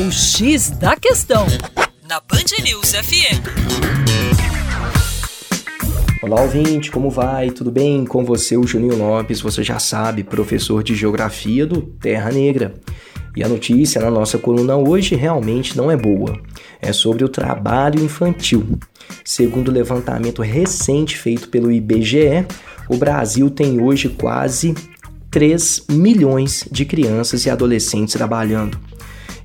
O X da Questão, na Band News FM. Olá, ouvinte, como vai? Tudo bem? Com você, o Juninho Lopes, você já sabe, professor de Geografia do Terra Negra. E a notícia na nossa coluna hoje realmente não é boa. É sobre o trabalho infantil. Segundo o levantamento recente feito pelo IBGE, o Brasil tem hoje quase 3 milhões de crianças e adolescentes trabalhando.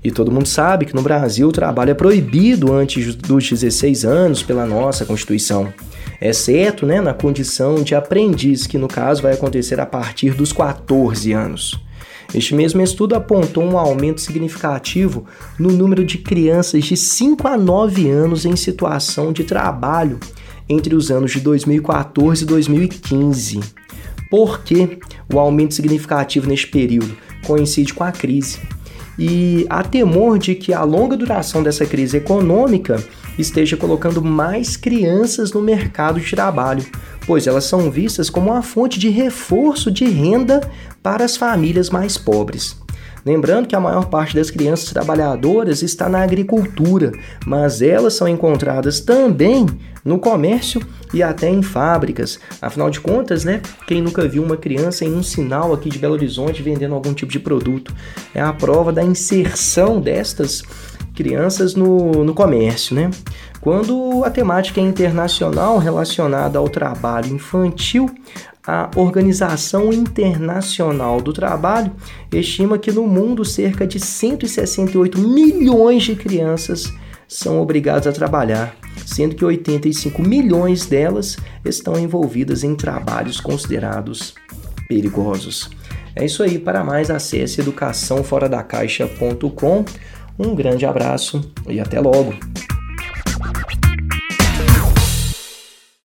E todo mundo sabe que no Brasil o trabalho é proibido antes dos 16 anos pela nossa Constituição, exceto né, na condição de aprendiz, que no caso vai acontecer a partir dos 14 anos. Este mesmo estudo apontou um aumento significativo no número de crianças de 5 a 9 anos em situação de trabalho entre os anos de 2014 e 2015. Por que o aumento significativo neste período coincide com a crise? E há temor de que a longa duração dessa crise econômica esteja colocando mais crianças no mercado de trabalho, pois elas são vistas como uma fonte de reforço de renda para as famílias mais pobres. Lembrando que a maior parte das crianças trabalhadoras está na agricultura, mas elas são encontradas também no comércio e até em fábricas. Afinal de contas, né? Quem nunca viu uma criança em um sinal aqui de Belo Horizonte vendendo algum tipo de produto? É a prova da inserção destas crianças no, no comércio, né? Quando a temática é internacional relacionada ao trabalho infantil, a Organização Internacional do Trabalho estima que no mundo cerca de 168 milhões de crianças são obrigadas a trabalhar, sendo que 85 milhões delas estão envolvidas em trabalhos considerados perigosos. É isso aí, para mais acesse educaçãoforadacaixa.com. Um grande abraço e até logo!